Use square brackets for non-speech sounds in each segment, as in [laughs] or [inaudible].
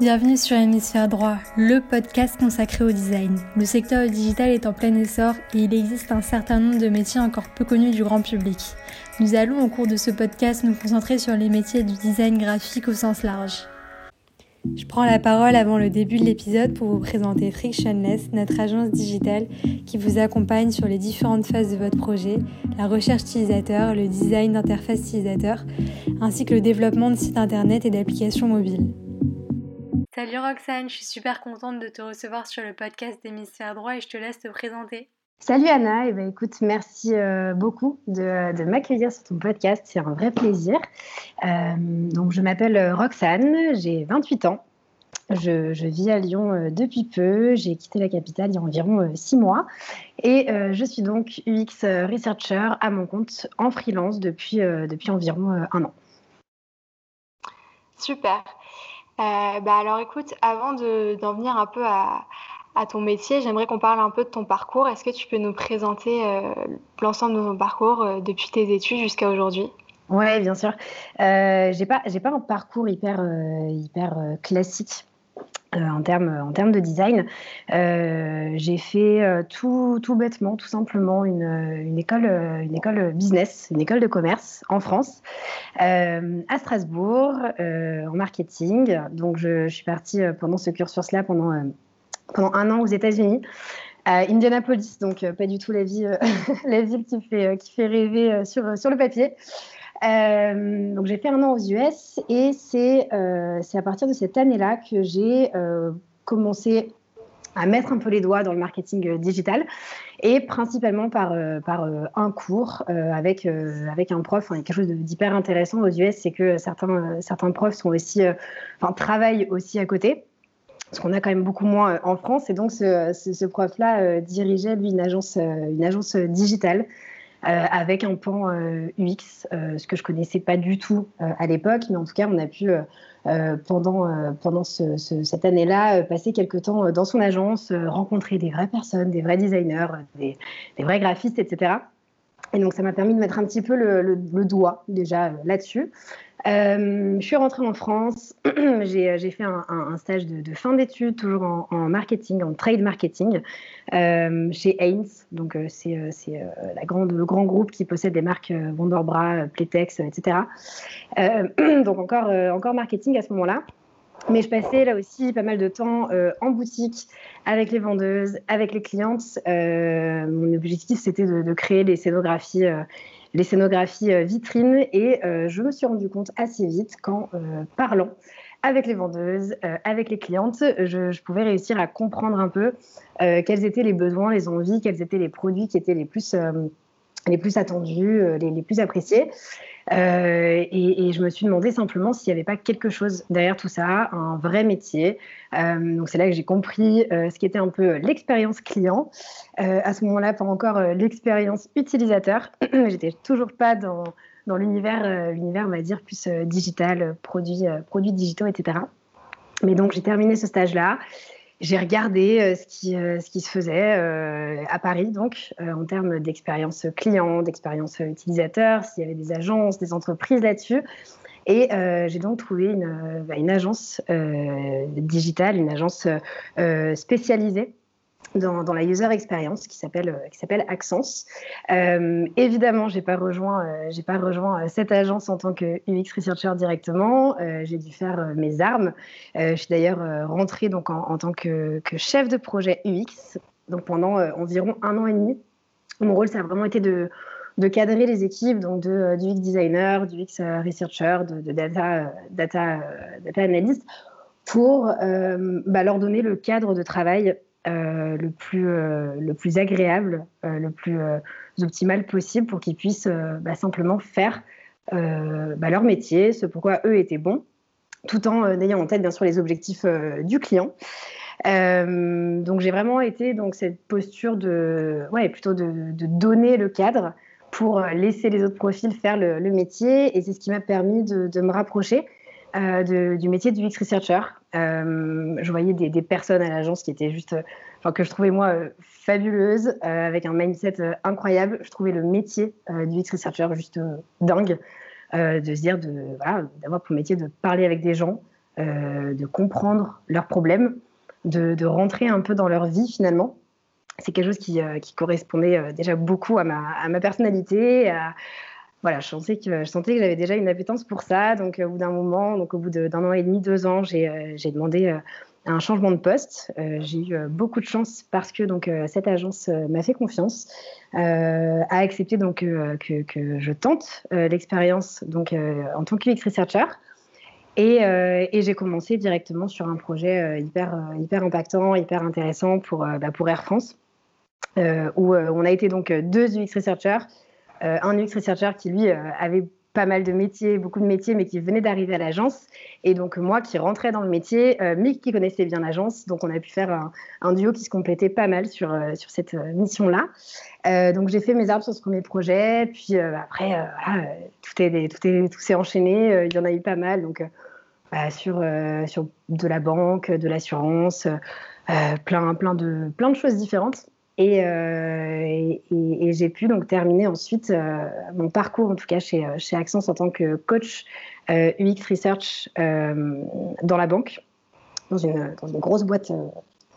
Bienvenue sur Hémisphère Droit, le podcast consacré au design. Le secteur digital est en plein essor et il existe un certain nombre de métiers encore peu connus du grand public. Nous allons au cours de ce podcast nous concentrer sur les métiers du design graphique au sens large. Je prends la parole avant le début de l'épisode pour vous présenter Frictionless, notre agence digitale qui vous accompagne sur les différentes phases de votre projet, la recherche utilisateur, le design d'interface utilisateur, ainsi que le développement de sites internet et d'applications mobiles. Salut Roxane, je suis super contente de te recevoir sur le podcast d'Hémisphère Droit et je te laisse te présenter. Salut Anna, et eh ben, écoute, merci euh, beaucoup de, m'accueillir sur ton podcast, c'est un vrai plaisir. Euh, donc, je m'appelle Roxane, j'ai 28 ans, je, vis à Lyon euh, depuis peu, j'ai quitté la capitale il y a environ 6 mois et je suis donc UX Researcher à mon compte en freelance depuis, depuis environ un an. Super. Euh, bah alors écoute, avant d'en venir un peu à, ton métier, j'aimerais qu'on parle un peu de ton parcours. Est-ce que tu peux nous présenter euh, l'ensemble de ton parcours euh, depuis tes études jusqu'à aujourd'hui? Oui, bien sûr. j'ai pas, pas un parcours hyper, hyper classique. Euh, en termes en termes de design. Euh, j'ai fait euh, tout, tout, bêtement, tout simplement, une, une, école, une école business, une école de commerce en France, à Strasbourg, en marketing. Donc, je, je suis partie pendant ce cursus-là pendant, pendant un an aux États-Unis. À Indianapolis, donc pas du tout la, vie, [laughs] la ville qui fait, qui fait rêver sur, sur le papier. Euh, donc j'ai fait un an aux US et euh, c'est à partir de cette année-là que j'ai euh, commencé à mettre un peu les doigts dans le marketing digital et principalement par, par un cours avec, avec un prof. Enfin, quelque chose d'hyper intéressant aux US, c'est que certains, certains profs sont aussi, enfin, travaillent aussi à côté ce qu'on a quand même beaucoup moins en France. Et donc, ce, ce, ce prof-là dirigeait, lui, une agence, une agence digitale avec un pan UX, euh, euh, ce que je connaissais pas du tout à l'époque, mais en tout cas, on a pu pendant pendant cette année-là passer quelques temps dans son agence, rencontrer des vraies personnes, des vrais designers, des, vrais graphistes, etc. Et donc, ça m'a permis de mettre un petit peu le doigt déjà là-dessus. Euh, je suis rentrée en France, [clears throat] j'ai fait un, stage de, fin d'études, toujours en, marketing, en trade marketing, euh, chez Haynes. Donc, euh, c'est le grand groupe qui possède des marques Wonderbra, Playtex, etc. [clears throat] donc, encore, encore marketing à ce moment-là. Mais je passais là aussi pas mal de temps en boutique avec les vendeuses, avec les clientes. mon objectif, c'était de, créer des scénographies les scénographies euh, vitrines et euh, je me suis rendu compte assez vite qu'en euh, parlant avec les vendeuses, avec les clientes, je, pouvais réussir à comprendre un peu quels étaient les besoins, les envies, quels étaient les produits qui étaient les plus, les plus attendus, les, les plus appréciés. Euh, et, je me suis demandé simplement s'il n'y avait pas quelque chose derrière tout ça, un vrai métier. Euh, donc c'est là que j'ai compris euh, ce qui était un peu l'expérience client. à ce moment-là, pas encore l'expérience utilisateur. [clears throat] J'étais toujours pas dans, dans l'univers, l'univers, on va dire, plus digital, produits, produits digitaux, etc. Mais donc j'ai terminé ce stage-là j'ai regardé euh, ce, qui, euh, ce qui se faisait euh, à Paris, donc, en termes d'expérience client, d'expérience utilisateur, s'il y avait des agences, des entreprises là-dessus. Et j'ai donc trouvé une, bah, une agence digitale, une agence spécialisée dans, la user experience qui s'appelle euh, qui. Euh, évidemment, j'ai pas rejoint euh, pas rejoint cette agence en tant que UX researcher directement. j'ai dû faire mes armes. je suis d'ailleurs rentrée donc en, tant que, chef de projet UX. Donc pendant environ un an et demi, mon rôle ça a vraiment été de cadrer les équipes, donc du UX designer, du UX researcher, de, data analyst, pour bah, leur donner le cadre de travail euh, le, plus, euh, le plus agréable, euh, le plus optimal possible pour qu'ils puissent bah, simplement faire bah, leur métier, ce pourquoi eux étaient bons, tout en ayant en tête bien sûr les objectifs du client. donc j'ai vraiment été donc cette posture de ouais plutôt de, donner le cadre pour laisser les autres profils faire le, métier et c'est ce qui m'a permis de, de me rapprocher euh, du métier du UX researcher. Euh, je voyais des, personnes à l'agence qui étaient juste, enfin que je trouvais moi euh, fabuleuses, avec un mindset incroyable. Je trouvais le métier du UX researcher juste dingue, de se dire d'avoir pour métier de parler avec des gens, de comprendre leurs problèmes, de, rentrer un peu dans leur vie finalement. C'est quelque chose qui, correspondait déjà beaucoup à ma, à ma personnalité, à, voilà, je sentais que, je sentais que j'avais déjà une appétence pour ça. Donc, au bout d'un moment, donc au bout d'un an et demi, deux ans, j'ai euh, demandé euh, un changement de poste. Euh, j'ai eu beaucoup de chance parce que donc cette agence m'a fait confiance, a accepté donc que, que, je tente l'expérience donc en tant qu'UX researcher. Et, j'ai commencé directement sur un projet hyper, hyper impactant, hyper intéressant pour, bah, pour Air France, où on a été donc deux UX researchers euh, un UX researcher qui, lui, euh, avait pas mal de métiers, beaucoup de métiers, mais qui venait d'arriver à l'agence. Et donc, moi qui rentrais dans le métier, euh, qui connaissait bien l'agence. Donc, on a pu faire un, duo qui se complétait pas mal sur, sur cette mission-là. donc, j'ai fait mes arbres sur ce premier projet. Puis après, tout, est, tout, est, tout s'est enchaîné. il y en a eu pas mal. Donc, bah, sur, sur de la banque, de l'assurance, plein, plein, de, plein de choses différentes. Euh, et, j'ai pu donc terminer ensuite euh, mon parcours, en tout cas chez, chez Access en tant que coach euh, UX Research dans la banque, dans une, grosse boîte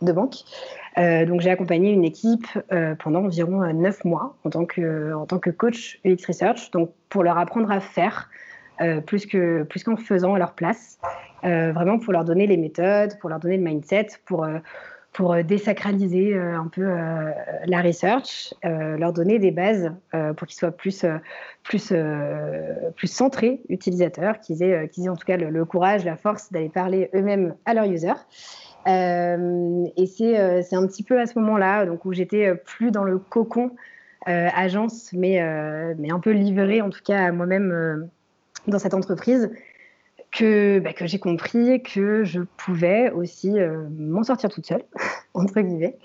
de banque. donc j'ai accompagné une équipe pendant environ neuf mois en tant, que, en tant que coach UX Research, donc pour leur apprendre à faire plus qu'en plus qu'en faisant à leur place, vraiment pour leur donner les méthodes, pour leur donner le mindset, pour pour euh, désacraliser euh, un peu euh, la research, leur donner des bases pour qu'ils soient plus, plus, plus centrés utilisateurs, qu'ils aient, qu'ils aient en tout cas le, courage, la force d'aller parler eux-mêmes à leurs users. et c'est, c'est un petit peu à ce moment-là donc, où j'étais plus dans le cocon agence, mais, mais un peu livrée en tout cas à moi-même dans cette entreprise que, bah, que j'ai compris que je pouvais aussi euh, m'en sortir toute seule, [laughs] entre guillemets.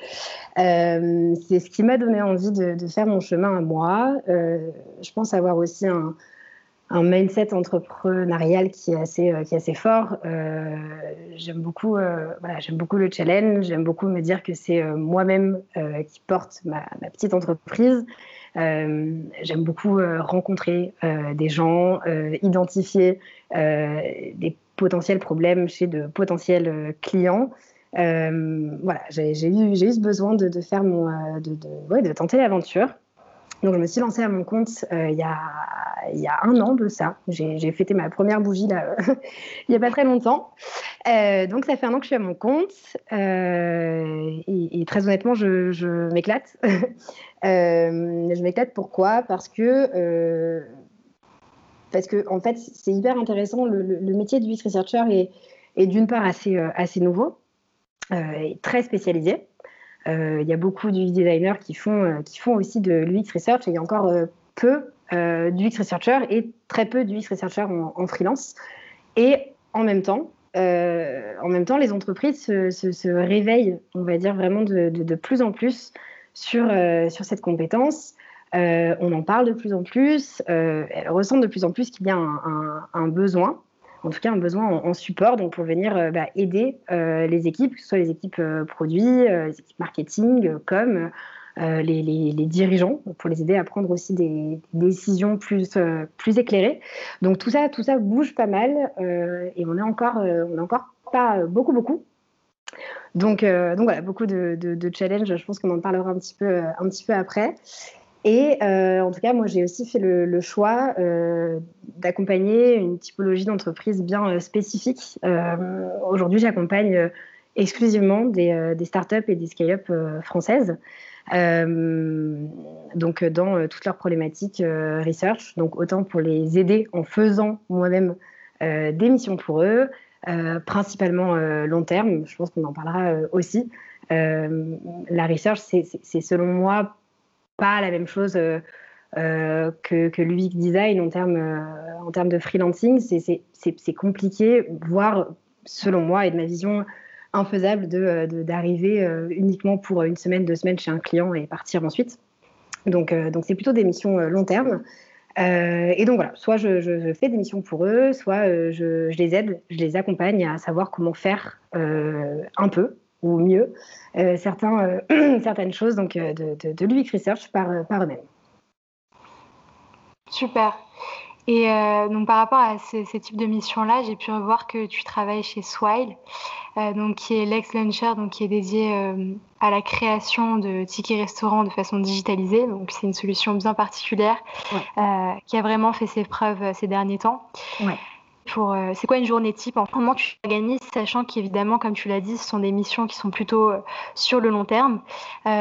Euh, c'est ce qui m'a donné envie de, faire mon chemin à moi. Euh, je pense avoir aussi un, mindset entrepreneurial qui est assez, fort. j'aime beaucoup, voilà, j'aime beaucoup le challenge, j'aime beaucoup me dire que c'est moi-même qui porte ma, petite entreprise. J'aime beaucoup rencontrer des gens, identifier des potentiels problèmes chez de potentiels clients. voilà, j'ai eu, ce besoin de, faire de, tenter l'aventure. Donc, je me suis lancée à mon compte il, y a, un an de ça. J'ai fêté ma première bougie là, [laughs] il n'y a pas très longtemps. donc, ça fait un an que je suis à mon compte. et, très honnêtement, je, m'éclate. [laughs] Euh, je m'éclate pourquoi? Parce que, euh, parce que en fait, c'est hyper intéressant. Le, métier de UX Researcher est, d'une part assez, euh, nouveau et très spécialisé. Il y a beaucoup d'UX designers qui font, qui font aussi de l'UX Research et il y a encore peu d'UX Researcher et très peu d'UX Researcher en, en, freelance. Et en même temps, en même temps, les entreprises se, réveillent, on va dire vraiment de, de, de plus en plus sur, euh, sur cette compétence. Euh, on en parle de plus en plus. Euh, elle ressent de plus en plus qu'il y a un, besoin, en tout cas un besoin en, support, pour venir bah, aider les équipes, que ce soit les équipes produits, les équipes marketing, comme les, dirigeants, pour les aider à prendre aussi des, décisions plus, éclairées. Donc tout ça, tout ça bouge pas mal et on est encore, pas beaucoup, beaucoup. Donc, euh, voilà, beaucoup de, challenges. Je pense qu'on en parlera euh, un petit peu après. Et euh, en tout cas, moi, j'ai aussi fait le, choix d'accompagner une typologie d'entreprise bien spécifique. Aujourd'hui, j'accompagne exclusivement des, startups et des scale-up françaises. donc, dans toutes leurs problématiques research. Donc, autant pour les aider en faisant moi-même des missions pour eux, euh, principalement euh, long terme. Je pense qu'on en parlera euh, aussi. la research, c'est selon moi pas la même chose que, que l'UX design en termes en termes de freelancing. C'est compliqué, voire selon moi et de ma vision infaisable d'arriver de, uniquement pour une semaine, deux semaines chez un client et partir ensuite. Donc, donc c'est plutôt des missions long terme. Euh, et donc voilà, soit je, fais des missions pour eux, soit euh, je, les aide, je les accompagne à savoir comment faire euh, un peu ou mieux certains, [clears throat] certaines choses donc, de, de, l'UX Research par, par eux-mêmes. Super. Et euh, donc par rapport à ces, types de missions-là, j'ai pu revoir que tu travailles chez Swile, euh, donc qui est l'ex-launcher, donc qui est dédié euh, à la création de tickets restaurants de façon digitalisée. Donc c'est une solution bien particulière qui a vraiment fait ses preuves ces derniers temps. Ouais. Pour, c'est quoi une journée type Comment tu organises, sachant qu'évidemment, comme tu l'as dit, ce sont des missions qui sont plutôt sur le long terme.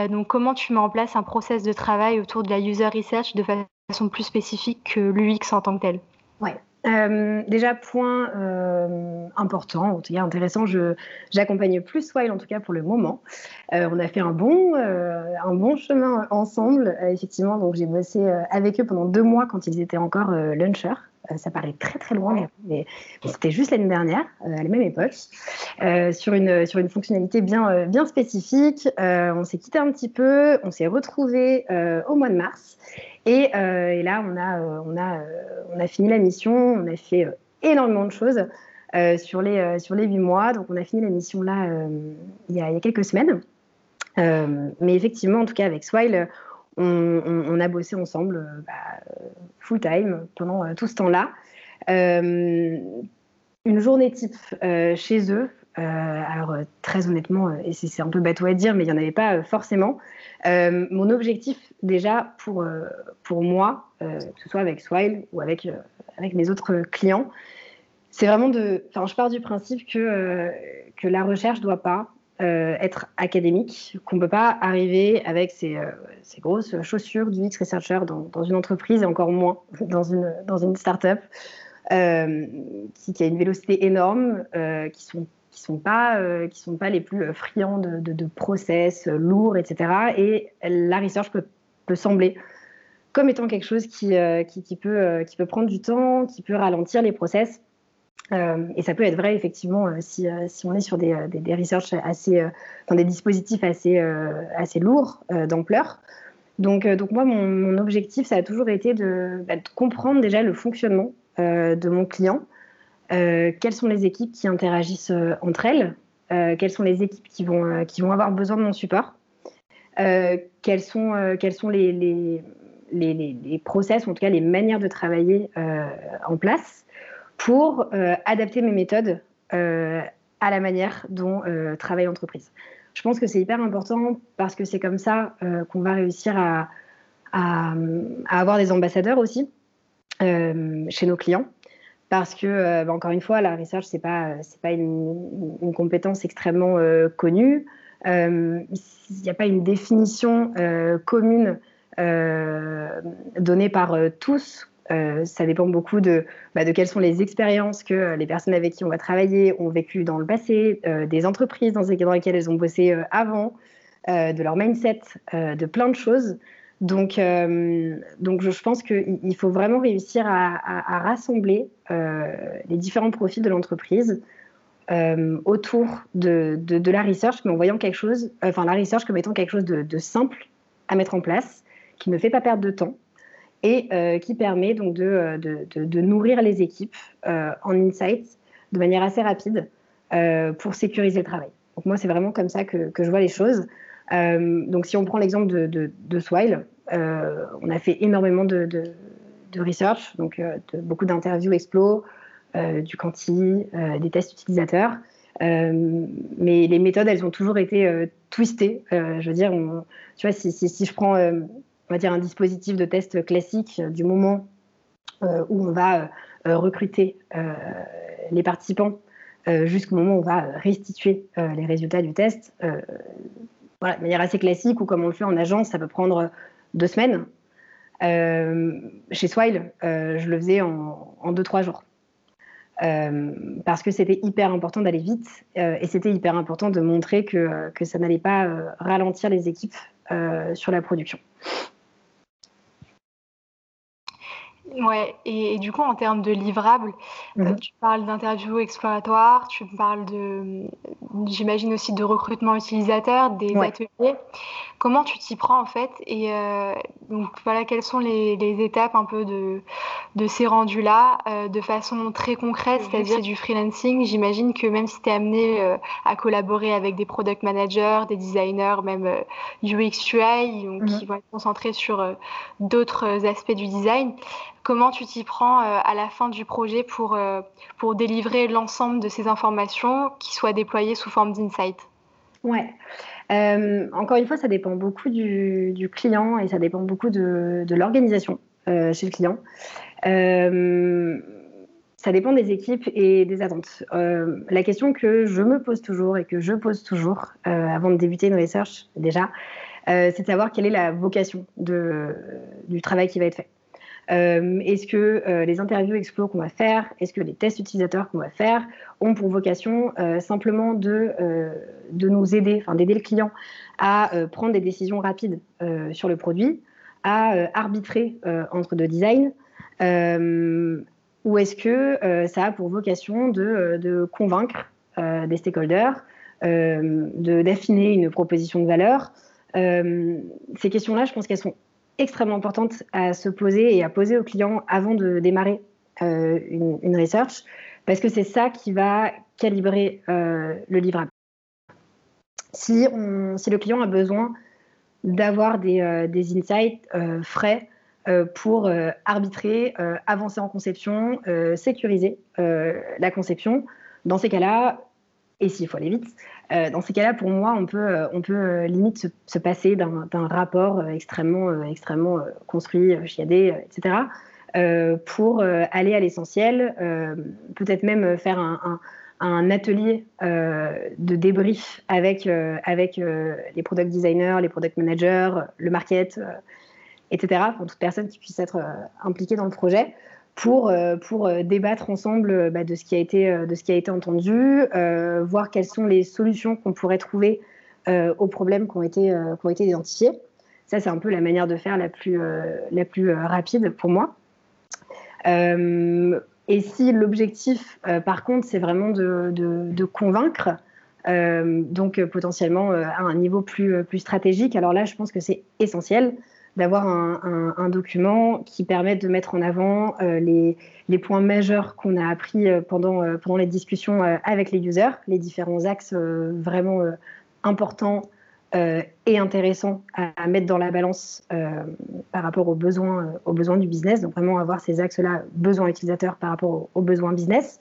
donc, comment tu mets en place un process de travail autour de la user research de façon plus spécifiques que l'UX en tant que tel? Ouais. Euh, déjà, point euh, important, en tout cas intéressant, j'accompagne plus Swile en tout cas pour le moment. Euh, on a fait un bon, un bon chemin ensemble, effectivement. Donc j'ai bossé avec eux pendant deux mois quand ils étaient encore lunchers. Euh, ça paraît très très loin, mais, c'était juste l'année dernière, euh, à la même époque, euh, sur, une, sur une fonctionnalité bien, bien spécifique. on s'est quitté un petit peu, on s'est retrouvé au mois de mars, et, et là on a, on, a, on a fini la mission, on a fait énormément de choses. sur, les, sur les 8 mois. Donc, on a fini la mission là il, y a, il, y a, quelques semaines. mais effectivement, en tout cas, avec Swile, on, a bossé ensemble euh, bah, full time pendant euh, tout ce temps-là. Euh, une journée type chez eux, alors très honnêtement, et c'est un peu bateau à dire, mais il n'y en avait pas forcément. mon objectif déjà pour, pour moi, que ce soit avec Swile ou avec, avec mes autres clients, c'est vraiment de... Enfin, je pars du principe que, que la recherche ne doit pas euh, être académique, qu'on ne peut pas arriver avec ces, euh, grosses chaussures du X Researcher dans, une entreprise et encore moins [laughs] dans une, dans une start-up euh, qui, a une vélocité énorme, qui sont qui sont pas sont pas les plus friands de, process lourds, etc. Et la research peut, peut, sembler comme étant quelque chose qui, qui, peut, qui peut prendre du temps, qui peut ralentir les process. Euh, et ça peut être vrai effectivement euh, si, euh, si, on est sur des, des, assez, dans des dispositifs assez, assez lourds d'ampleur. Donc, donc moi, mon, objectif, ça a toujours été de, bah, comprendre déjà le fonctionnement de mon client, quelles sont les équipes qui interagissent entre elles, quelles sont les équipes qui vont, qui vont avoir besoin de mon support, quels sont, quels sont les, les, les, process, en tout cas les manières de travailler en place pour euh, adapter mes méthodes euh, à la manière dont euh, travaille l'entreprise. Je pense que c'est hyper important parce que c'est comme ça qu'on va réussir à, avoir des ambassadeurs aussi chez nos clients. Parce que, bah, encore une fois, la research, ce n'est pas, pas une, compétence extrêmement connue. Il n'y a pas une définition commune donnée par tous euh, ça dépend beaucoup de, bah, quelles sont les expériences que euh, les personnes avec qui on va travailler ont vécues dans le passé, euh, des entreprises dans, lesquelles elles ont bossé avant, de leur mindset, de plein de choses. Donc, donc je pense qu'il faut vraiment réussir à, rassembler les différents profils de l'entreprise autour de, la research, mais en voyant quelque chose, enfin la research comme étant quelque chose de simple à mettre en place, qui ne fait pas perdre de temps, et euh, qui permet donc de, euh, nourrir les équipes euh, en insights de manière assez rapide pour sécuriser le travail. Donc moi, c'est vraiment comme ça que, je vois les choses. donc si on prend l'exemple de, Swile, on a fait énormément de, research, donc beaucoup d'interviews explo, du quanti, des tests utilisateurs. mais les méthodes, elles ont toujours été twistées. je veux dire, tu vois, si je prends on va dire un dispositif de test classique euh, du moment euh, où on va euh, recruter les participants jusqu'au moment où on va restituer les résultats du test. voilà, de manière assez classique, ou comme on le fait en agence, ça peut prendre deux semaines. chez Swile, je le faisais en, deux, trois jours. parce que c'était hyper important d'aller vite et c'était hyper important de montrer que, que ça n'allait pas ralentir les équipes sur la production. Ouais, et, du coup, en termes de livrables, euh, mhm. tu parles d'interviews exploratoires, tu parles de, j'imagine aussi de recrutement utilisateur, des ateliers. Comment tu t'y prends en fait Et euh, donc voilà, quelles sont les, étapes un peu de, de ces rendus-là euh, de façon très concrète, c'est-à-dire du freelancing J'imagine que même si tu es amené à collaborer avec des product managers, des designers, même UX UI, donc, mhm. qui vont être concentrés sur d'autres aspects du design, comment tu t'y prends à la fin du projet pour, pour délivrer l'ensemble de ces informations qui soient déployées sous forme d'insight Ouais. encore une fois, ça dépend beaucoup du, client et ça dépend beaucoup de, l'organisation chez le client ça dépend des équipes et des attentes. Euh, la question que je me pose toujours et que je pose toujours euh, avant de débuter une research, déjà, euh, c'est de savoir quelle est la vocation du travail qui va être fait. Est-ce que les interviews Explo qu'on va faire, est-ce que les tests utilisateurs qu'on va faire ont pour vocation simplement de, de nous aider, enfin d'aider le client à prendre des décisions rapides sur le produit, à arbitrer entre deux designs, ou est-ce que euh, ça a pour vocation de, euh, convaincre euh, des stakeholders, d'affiner une proposition de valeur Ces questions-là, je pense qu'elles sont extrêmement importantes à se poser et à poser aux clients avant de démarrer une, research, parce que c'est ça qui va calibrer le livrable. Si, le client a besoin d'avoir des, des, insights frais, euh, pour euh, arbitrer, euh, avancer en conception, sécuriser la conception. Dans ces cas-là, et s'il faut aller vite, dans ces cas-là, pour moi, on peut, on peut limite se, passer d'un rapport extrêmement, extrêmement construit, chiadé, etc., pour aller à l'essentiel, peut-être même faire un, atelier de débrief avec, avec les product designers, les product managers, le market, etc., pour toute personne qui puisse être euh, impliquée dans le projet, pour, euh, pour euh, débattre ensemble bah, de, ce qui a été, de ce qui a été entendu, voir quelles sont les solutions qu'on pourrait trouver aux problèmes qui ont été, qui ont été identifiés. Ça, c'est un peu la manière de faire la plus, la plus rapide pour moi. et si l'objectif, par contre, c'est vraiment de, de, de convaincre, donc potentiellement à un niveau plus, plus stratégique, alors là, je pense que c'est essentiel d'avoir un, document qui permette de mettre en avant euh, les, points majeurs qu'on a appris euh, pendant, euh, pendant les discussions avec les users, les différents axes vraiment importants et intéressants à, mettre dans la balance par rapport aux besoins, aux besoins du business. Donc vraiment avoir ces axes-là, besoins utilisateurs par rapport aux, besoins business,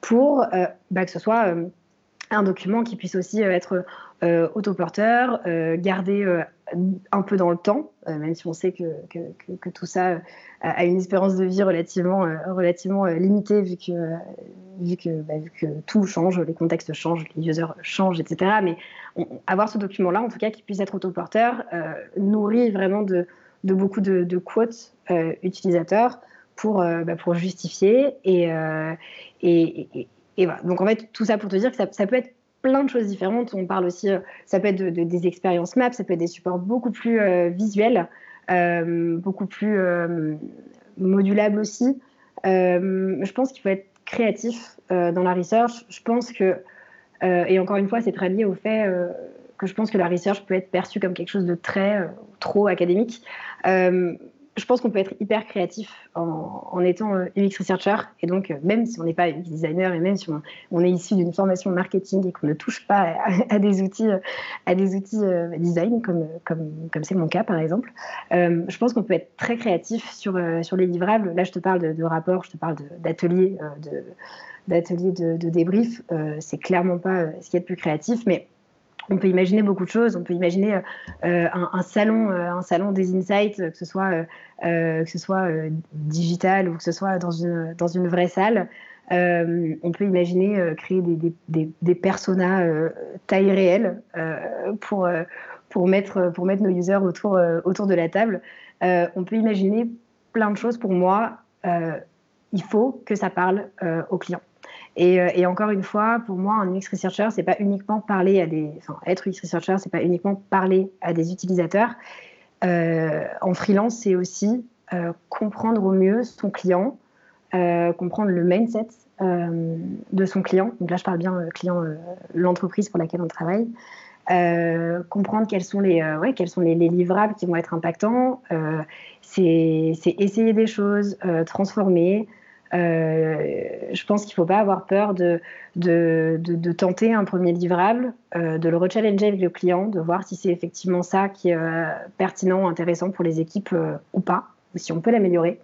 pour bah, que ce soit un document qui puisse aussi être autoporteur, garder un peu dans le temps, euh, même si on sait que, tout ça euh, a une espérance de vie relativement, euh, limitée vu que, bah, vu que tout change, les contextes changent, les users changent, etc. Mais avoir ce document-là, en tout cas, qui puisse être autoporteur, nourrit vraiment de, beaucoup de, quotes utilisateurs pour, bah, pour justifier. Et, et. Donc en fait, tout ça pour te dire que ça, ça peut être plein de choses différentes. On parle aussi, euh, ça peut être de, des expériences maps, ça peut être des supports beaucoup plus euh, visuels, euh, beaucoup plus modulables aussi. je pense qu'il faut être créatif dans la research. Je pense que, et encore une fois, c'est très lié au fait que je pense que la research peut être perçue comme quelque chose de très trop académique je pense qu'on peut être hyper créatif en, étant UX euh, researcher. Et donc, euh, même si on n'est pas UX designer et même si on, est issu d'une formation marketing et qu'on ne touche pas à, des outils, à des outils euh, design, comme c'est mon cas par exemple, je pense qu'on peut être très créatif sur les livrables. Là, je te parle de, rapports, je te parle d'ateliers, de, d'ateliers de, de, débrief. c'est clairement pas ce qui est le plus créatif, mais on peut imaginer beaucoup de choses. On peut imaginer euh, un, salon, euh, un salon des insights, que ce soit, euh, que ce soit digital ou que ce soit dans une, dans une vraie salle. on peut imaginer créer des, des, des, personas taille réelle pour, pour, mettre, pour mettre nos users autour, autour de la table. on peut imaginer plein de choses. Pour moi, il faut que ça parle aux clients. Euh, et, encore une fois, pour moi, un UX researcher, c'est pas uniquement parler à des, être UX researcher, c'est pas uniquement parler à des utilisateurs. Euh, en freelance, c'est aussi euh, comprendre au mieux son client, comprendre le mindset de son client. Donc là, je parle bien client, l'entreprise pour laquelle on travaille. comprendre quels sont les, ouais, quels sont les, livrables qui vont être impactants. c'est essayer des choses, transformer. Euh, je pense qu'il ne faut pas avoir peur de, tenter un premier livrable, euh, de le rechallenger avec le client, de voir si c'est effectivement ça qui est euh, pertinent, intéressant pour les équipes ou pas, ou si on peut l'améliorer.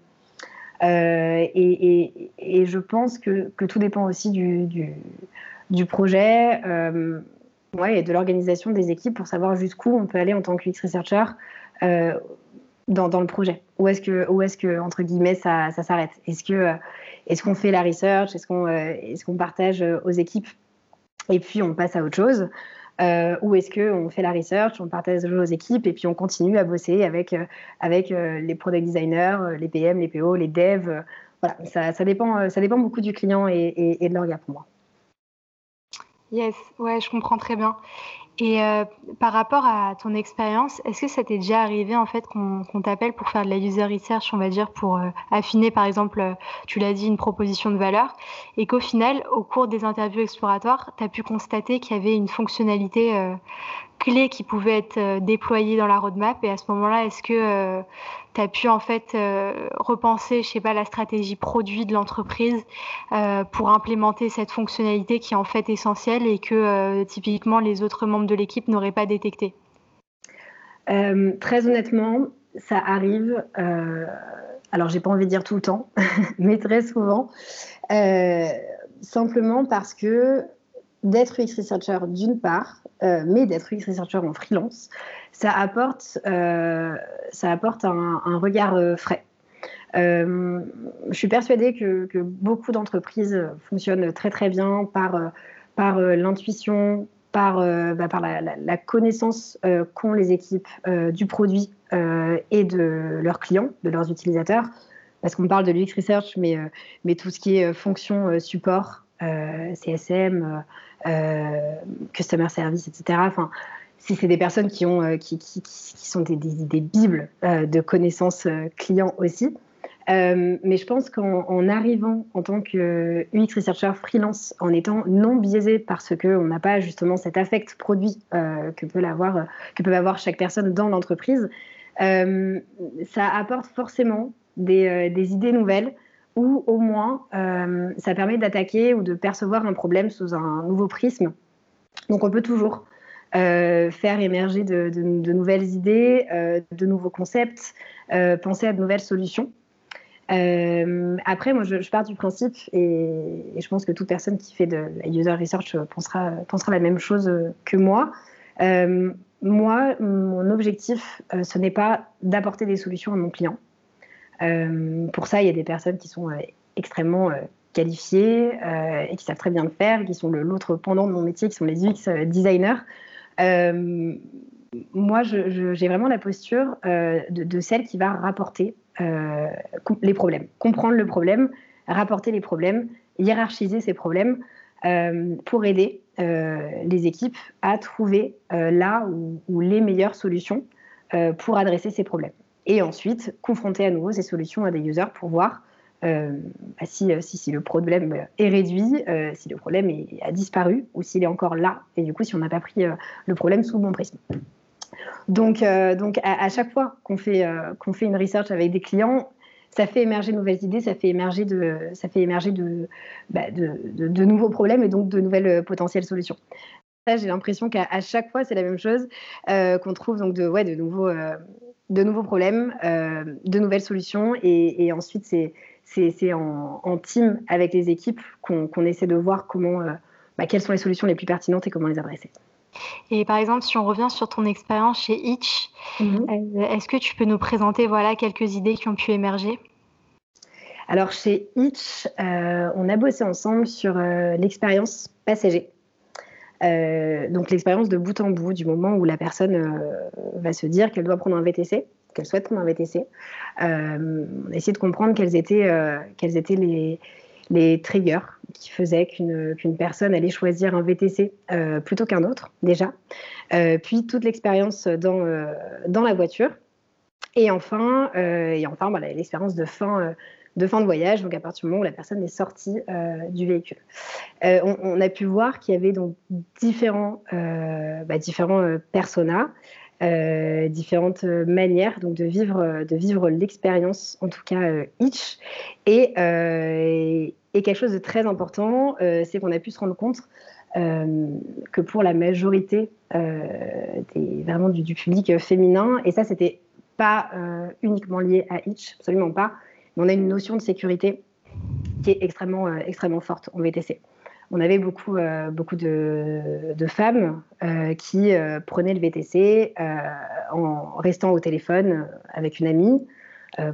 Et, je pense que, tout dépend aussi du, projet et de l'organisation des équipes pour savoir jusqu'où on peut aller en tant que UX researcher dans, le projet. Où est-ce que, où est-ce que entre guillemets, ça, s'arrête? Est-ce que est-ce qu'on fait la research? Est-ce qu'on est-ce qu'on partage aux équipes? Et puis on passe à autre chose euh, ou est-ce qu'on fait la research, on partage aux équipes et puis on continue à bosser avec, euh, avec euh, les product designers, les PM, les PO, les devs. voilà, ça, dépend, ça dépend beaucoup du client et, et, et de pour moi. Yes, ouais, je comprends très bien. Et euh, par rapport à ton expérience, est-ce que ça t'est déjà arrivé en fait qu'on t'appelle pour faire de la user research, on va dire, pour euh, affiner par exemple, euh, tu l'as dit, une proposition de valeur, et qu'au final, au cours des interviews exploratoires, tu as pu constater qu'il y avait une fonctionnalité clé qui pouvait être déployée dans la roadmap, et à ce moment-là, est-ce que tu as pu en fait euh, repenser, je sais pas, la stratégie produit de l'entreprise euh, pour implémenter cette fonctionnalité qui est en fait essentielle et que euh, typiquement les autres membres de l'équipe n'auraient pas détecté Très honnêtement, ça arrive. alors j'ai pas envie de dire tout le temps, [laughs] mais très souvent. simplement parce que d'être UX researcher d'une part, mais d'être UX researcher en freelance, ça apporte, euh, ça apporte un, regard euh, frais. Euh, je suis persuadée que, beaucoup d'entreprises fonctionnent très très bien par, par l'intuition, par, bah, par la, connaissance qu'ont les équipes du produit et de leurs clients, de leurs utilisateurs. Parce qu'on parle de l'UX Research, mais, mais tout ce qui est fonction support, CSM, Customer Service, etc. Enfin, si c'est des personnes qui, ont, euh, sont des, bibles euh, de connaissances euh, clients aussi. mais je pense qu'en arrivant en tant que UX researcher freelance, en étant non biaisé parce qu'on n'a pas justement cet affect produit que, peut avoir, que peut avoir chaque personne dans l'entreprise, ça apporte forcément des, idées nouvelles ou au moins ça permet d'attaquer ou de percevoir un problème sous un nouveau prisme. Donc on peut toujours euh, faire émerger de, nouvelles idées, euh, de nouveaux concepts, euh, penser à de nouvelles solutions. après, moi, je, pars du principe, et, je pense que toute personne qui fait de la user research pensera la même chose que moi. moi, mon objectif, ce n'est pas d'apporter des solutions à mon client. Pour ça, il y a des personnes qui sont extrêmement qualifiées et qui savent très bien le faire, qui sont l'autre pendant de mon métier, qui sont les UX designers. Euh, moi, j'ai vraiment la posture euh, de, celle qui va rapporter euh, les problèmes, comprendre le problème, rapporter les problèmes, hiérarchiser ces problèmes pour aider les équipes à trouver là où, les meilleures solutions pour adresser ces problèmes. Et ensuite, confronter à nouveau ces solutions à des users pour voir euh, bah, si, euh, si, si, le problème est réduit, euh, si le problème a disparu ou s'il est encore là, et du coup si on n'a pas pris le problème sous bon prisme. Donc, donc à, chaque fois qu'on fait, qu'on fait une research avec des clients, ça fait émerger de nouvelles idées, ça fait émerger de, ça fait émerger de, bah, de, nouveaux problèmes et donc de nouvelles potentielles solutions. J'ai l'impression qu'à chaque fois, c'est la même chose, qu'on trouve donc de, ouais, de, nouveaux, de nouveaux problèmes, de nouvelles solutions, et, et ensuite, c'est c'est en, team avec les équipes qu'on essaie de voir comment, euh, bah, quelles sont les solutions les plus pertinentes et comment les adresser. Et par exemple, si on revient sur ton expérience chez Itch, mhm. euh, est-ce que tu peux nous présenter voilà, quelques idées qui ont pu émerger? Alors chez Itch, euh, on a bossé ensemble sur l'expérience passager. Donc l'expérience de bout en bout, du moment où la personne va se dire qu'elle doit prendre un VTC qu'elle souhaite prendre un VTC. Euh, essayé de comprendre quels étaient, euh, les, triggers qui faisaient qu'une personne allait choisir un VTC euh, plutôt qu'un autre, déjà. puis toute l'expérience dans, la voiture. Et enfin l'expérience de fin, de fin de voyage, donc à partir du moment où la personne est sortie du véhicule. On, a pu voir qu'il y avait donc différents, bah, différents personas. Euh, différentes manières donc de vivre, de vivre l'expérience, en tout cas euh, each. Et, euh, quelque chose de très important, c'est qu'on a pu se rendre compte que pour la majorité des, vraiment du, du, public féminin, et ça c'était pas uniquement lié à each, absolument pas, on a une notion de sécurité qui est extrêmement, extrêmement forte en VTC on avait beaucoup, euh, beaucoup de, femmes euh, qui euh, prenaient le VTC en restant au téléphone avec une amie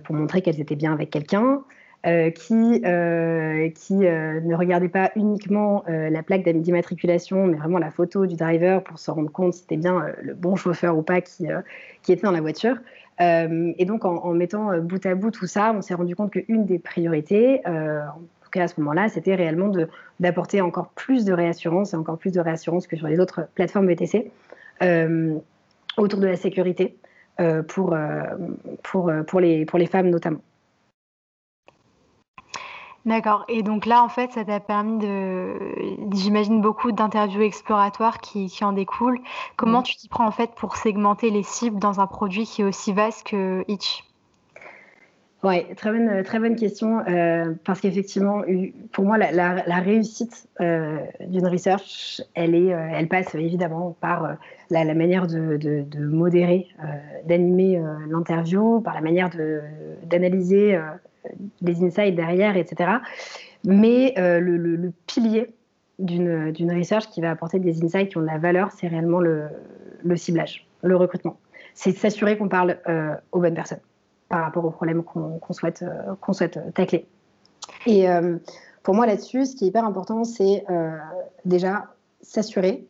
pour montrer qu'elles étaient bien avec quelqu'un, qui, qui ne regardaient pas uniquement la plaque d'immatriculation, mais vraiment la photo du driver pour se rendre compte si c'était bien le bon chauffeur ou pas qui, qui était dans la voiture. Et donc, en, en, mettant bout à bout tout ça, on s'est rendu compte qu'une des priorités, cas, à ce moment-là, c'était réellement d'apporter encore plus de réassurance et encore plus de réassurance que sur les autres plateformes VTC euh, autour de la sécurité euh, euh, pour, pour, les, pour les femmes notamment. D'accord. Et donc là, en fait, ça t'a permis de, j'imagine, beaucoup d'interviews exploratoires qui, qui, en découlent. Comment mmh. tu t'y prends en fait pour segmenter les cibles dans un produit qui est aussi vaste que Itch? Oui, très bonne, très bonne question, euh, parce qu'effectivement, pour moi, la, réussite euh, d'une research, elle, est, euh, elle passe évidemment par la, manière de, modérer, d'animer l'interview, par la manière d'analyser les insights derrière, etc. Mais le, pilier d'une research qui va apporter des insights qui ont de la valeur, c'est réellement le, ciblage, le recrutement. C'est s'assurer qu'on parle aux bonnes personnes par rapport aux problèmes qu'on souhaite, euh, qu'on souhaite euh, tacler. Et euh, pour moi, là-dessus, ce qui est hyper important, c'est déjà s'assurer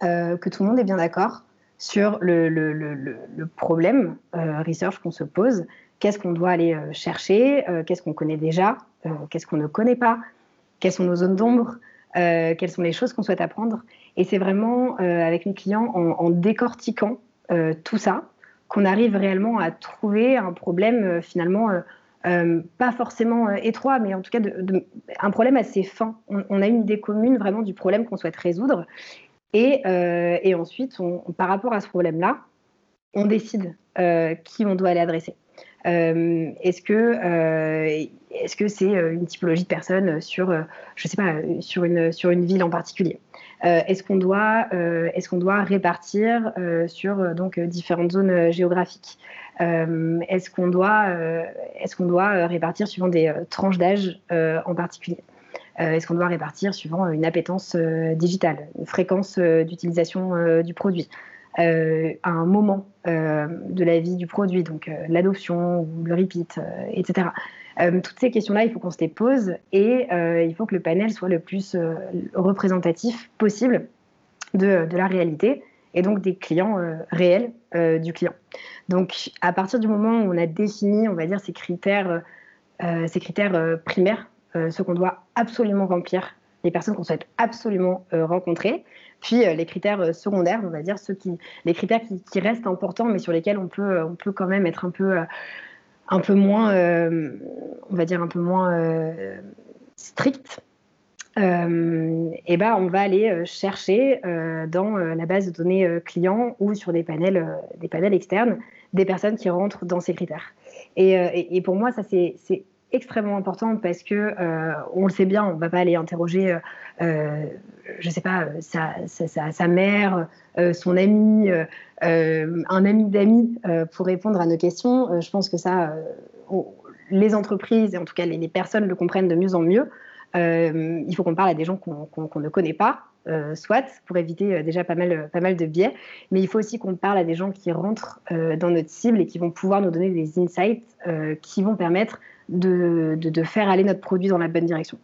que tout le monde est bien d'accord sur le, problème research qu'on se pose. Qu'est-ce qu'on doit aller chercher Qu'est-ce qu'on connaît déjà Qu'est-ce qu'on ne connaît pas Quelles sont nos zones d'ombre Quelles sont les choses qu'on souhaite apprendre Et c'est vraiment avec mes clients en, décortiquant tout ça, qu'on arrive réellement à trouver un problème euh, finalement euh, euh, pas forcément étroit, mais en tout cas un problème assez fin. On, a une idée commune vraiment du problème qu'on souhaite résoudre. Et, ensuite, par rapport à ce problème-là, on décide qui on doit aller adresser. Est-ce que est-ce que c'est une typologie de personnes sur, je sais pas, sur une, sur une ville en particulier? Euh, est-ce qu'on doit, euh, est qu'on doit répartir euh, sur donc, différentes zones géographiques? Est-ce qu'on doit, est qu'on doit répartir suivant des tranches d'âge en particulier? Est-ce qu'on doit répartir suivant une appétence digitale, une fréquence d'utilisation du produit? À un moment de la vie du produit, donc l'adoption ou le repeat, etc. Euh, toutes ces questions-là, il faut qu'on se les pose et euh, il faut que le panel soit le plus euh, représentatif possible de, la réalité et donc des clients réels du client. Donc, à partir du moment où on a défini, on va dire, ces critères, ces critères primaires, ce qu'on doit absolument remplir, les personnes qu'on souhaite absolument rencontrer, puis les critères secondaires, on va dire, ceux qui, les critères qui, restent importants, mais sur lesquels on peut, on peut quand même être un peu un peu moins, euh, on va dire un peu moins euh, strict, euh, et ben on va aller chercher dans la base de données clients ou sur des panels, des panels externes des personnes qui rentrent dans ces critères. Et, pour moi, ça c'est extrêmement important parce que on le sait bien, on va pas aller interroger, je sais pas, sa, sa, sa mère, son ami, euh, un ami d'amis euh, pour répondre à nos questions. Euh, je pense que ça, les entreprises et en tout cas les, personnes le comprennent de mieux en mieux. il faut qu'on parle à des gens qu'on ne connaît pas, soit pour éviter déjà pas mal, pas mal de biais, mais il faut aussi qu'on parle à des gens qui rentrent dans notre cible et qui vont pouvoir nous donner des insights qui vont permettre de, faire aller notre produit dans la bonne direction.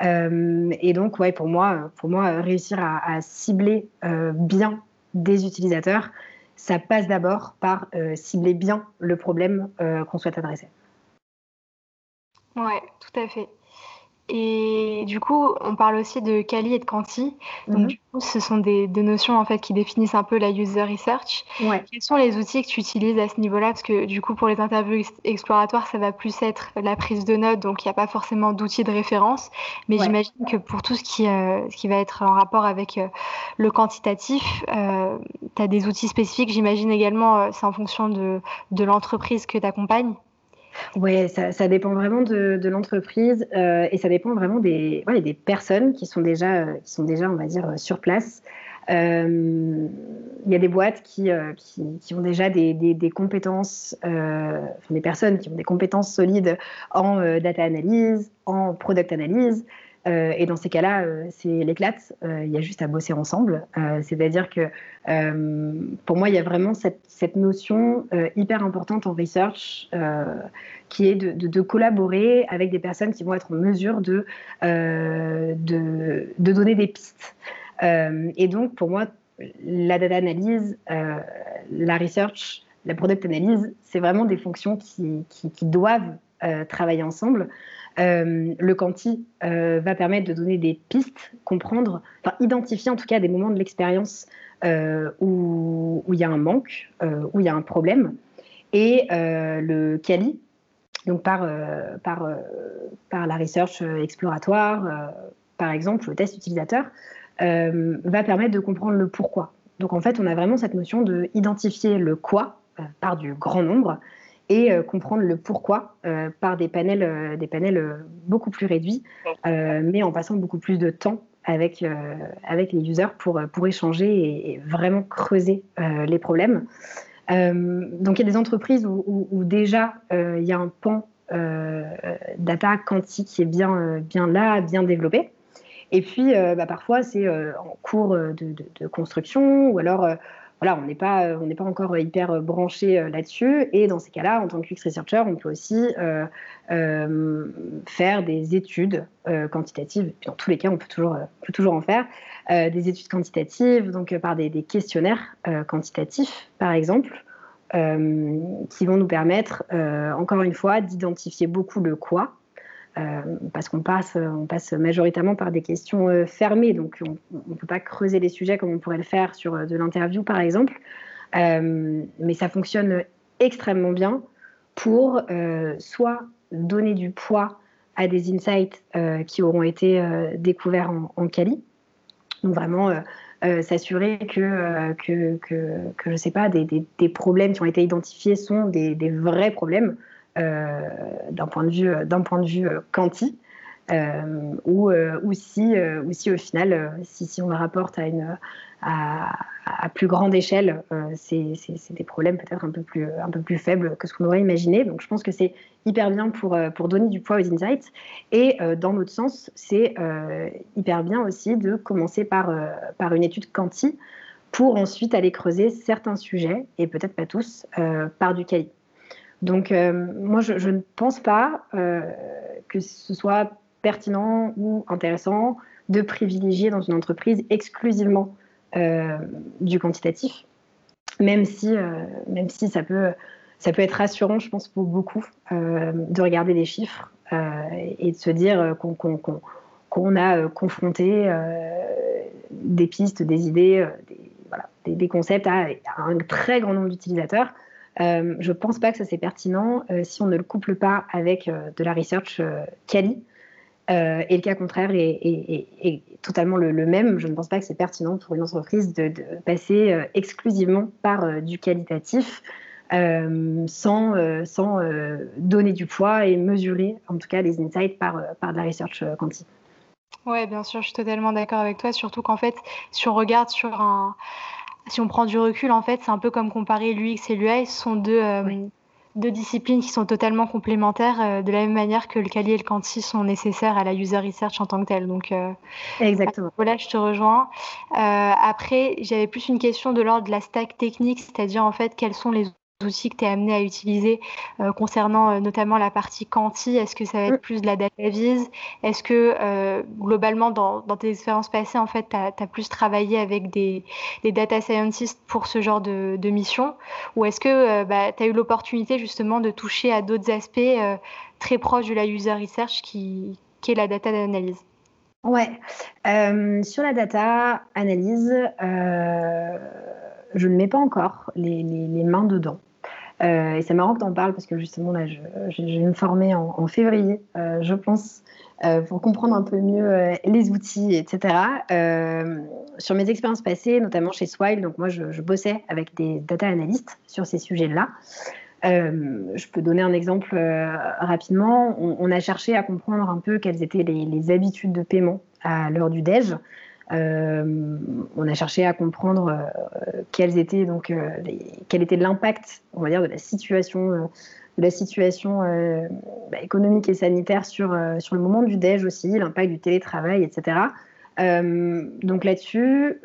et donc, ouais, pour moi, pour moi réussir à, cibler bien des utilisateurs, ça passe d'abord par euh, cibler bien le problème euh, qu'on souhaite adresser. Oui, tout à fait. Et du coup, on parle aussi de Kali et de Quanti. Donc, mhm. du coup, ce sont des, notions en fait qui définissent un peu la user research. Quels sont les outils que tu utilises à ce niveau-là? Parce que du coup, pour les interviews exploratoires, ça va plus être la prise de notes, donc il n'y a pas forcément d'outils de référence. Mais j'imagine que pour tout ce qui, euh, ce qui va être en rapport avec euh, le quantitatif, euh, tu as des outils spécifiques. J'imagine également, c'est en fonction de, de l'entreprise que tu accompagnes. Oui, ça, dépend vraiment de, l'entreprise euh, et ça dépend vraiment des, des personnes qui sont déjà, euh, qui sont déjà on va dire, sur place. il y a des boîtes qui, qui, ont déjà des, des, compétences, des personnes qui ont des compétences solides en data analyse, en product analyse, euh, et dans ces cas-là, euh, c'est l'éclate. Euh, il y a juste à bosser ensemble. C'est-à-dire que pour moi, il y a vraiment cette, notion hyper importante en research qui est de, collaborer avec des personnes qui vont être en mesure de, de, donner des pistes. et donc, pour moi, la data analyse, la research, la product analyse, c'est vraiment des fonctions qui doivent travailler ensemble. Euh, le quanti euh, va permettre de donner des pistes, comprendre, enfin identifier en tout cas des moments de l'expérience euh, où il y a un manque, où il y a un problème. Et le Cali, donc par, par, par la research exploratoire, par exemple, le test utilisateur, va permettre de comprendre le pourquoi. Donc en fait, on a vraiment cette notion de identifier le quoi par du grand nombre et euh, comprendre le pourquoi euh, par des panels, euh, des panels beaucoup plus réduits, mais en passant beaucoup plus de temps avec, avec les users pour, pour échanger et, vraiment creuser les problèmes. donc il y a des entreprises où, où, déjà il y a un pan data quantique qui est bien, bien là, bien développé. Et puis bah, parfois c'est en cours de, de, de, construction ou alors voilà, on n'est pas, euh, encore hyper euh, branché euh, là-dessus. Et dans ces cas-là, en tant que UX researcher, on peut aussi faire des études quantitatives. dans tous les cas, on peut toujours, en faire des études quantitatives, donc par des, questionnaires quantitatifs, par exemple. qui vont nous permettre, encore une fois, d'identifier beaucoup le quoi, euh, parce qu'on passe, on passe majoritairement par des questions euh, fermées, donc on ne peut pas creuser les sujets comme on pourrait le faire sur euh, de l'interview, par exemple. mais ça fonctionne extrêmement bien pour soit donner du poids à des insights qui auront été découverts en, Cali, donc vraiment s'assurer que, que, que, que, je sais pas, des, problèmes qui ont été identifiés sont des, vrais problèmes. euh, d'un point de vue, d'un point de vue euh, quanti. Euh, ou, ou, si, au final, si, on le rapporte à une à, plus grande échelle, c'est des problèmes peut-être un peu plus un peu plus faibles que ce qu'on aurait imaginé. Donc je pense que c'est hyper bien pour pour donner du poids aux insights. Et dans l'autre sens, c'est hyper bien aussi de commencer par par une étude quanti pour ensuite aller creuser certains sujets et peut-être pas tous par du quali. Donc, euh, moi, je, ne pense pas euh, que ce soit pertinent ou intéressant de privilégier dans une entreprise exclusivement euh, du quantitatif, même si, même si ça, peut, ça peut être rassurant, je pense, pour beaucoup, de regarder les chiffres et de se dire qu'on a confronté des pistes, des idées, des, concepts à, un très grand nombre d'utilisateurs. Euh, je ne pense pas que ça c'est pertinent euh, si on ne le couple pas avec euh, de la research quali. et le cas contraire est, totalement le, même. Je ne pense pas que c'est pertinent pour une entreprise de, passer exclusivement par du qualitatif sans, sans donner du poids et mesurer en tout cas les insights par, par de la research quanti. Oui, bien sûr, je suis totalement d'accord avec toi, surtout qu'en fait, si on regarde sur un, si on prend du recul, en fait, c'est un peu comme comparer l'UX et l'UI. Ce sont deux, euh, deux, disciplines qui sont totalement complémentaires, euh, de la même manière que le Cali et le Quanti sont nécessaires à la user research en tant que telle. Donc, euh, Exactement. Voilà, je te rejoins. après, j'avais plus une question de l'ordre de la stack technique, c'est-à-dire en fait, quels sont les outils que tu es amené à utiliser euh, concernant euh, notamment la partie quanti Est-ce que ça va être mm. plus de la data vise Est-ce que euh, globalement, dans, tes expériences passées, en fait, tu as, plus travaillé avec des, data scientists pour ce genre de, mission? Ou est-ce que bah, tu as eu l'opportunité justement de toucher à d'autres aspects très proches de la user research qui, qui est la data analyse Ouais. sur la data analyse, je ne mets pas encore les mains dedans. Euh, et c'est marrant que tu en parles parce que justement, là, je, vais me former en, février, euh, je pense, euh, pour comprendre un peu mieux les outils, etc. sur mes expériences passées, notamment chez Swile, donc moi, je, bossais avec des data analystes sur ces sujets-là. je peux donner un exemple rapidement. On, a cherché à comprendre un peu quelles étaient les, habitudes de paiement à l'heure du déj. On a cherché à comprendre quels étaient donc quel était l'impact, on va dire, de la situation de la situation bah, économique et sanitaire sur, sur le moment du déj aussi, l'impact du télétravail, etc. donc là-dessus,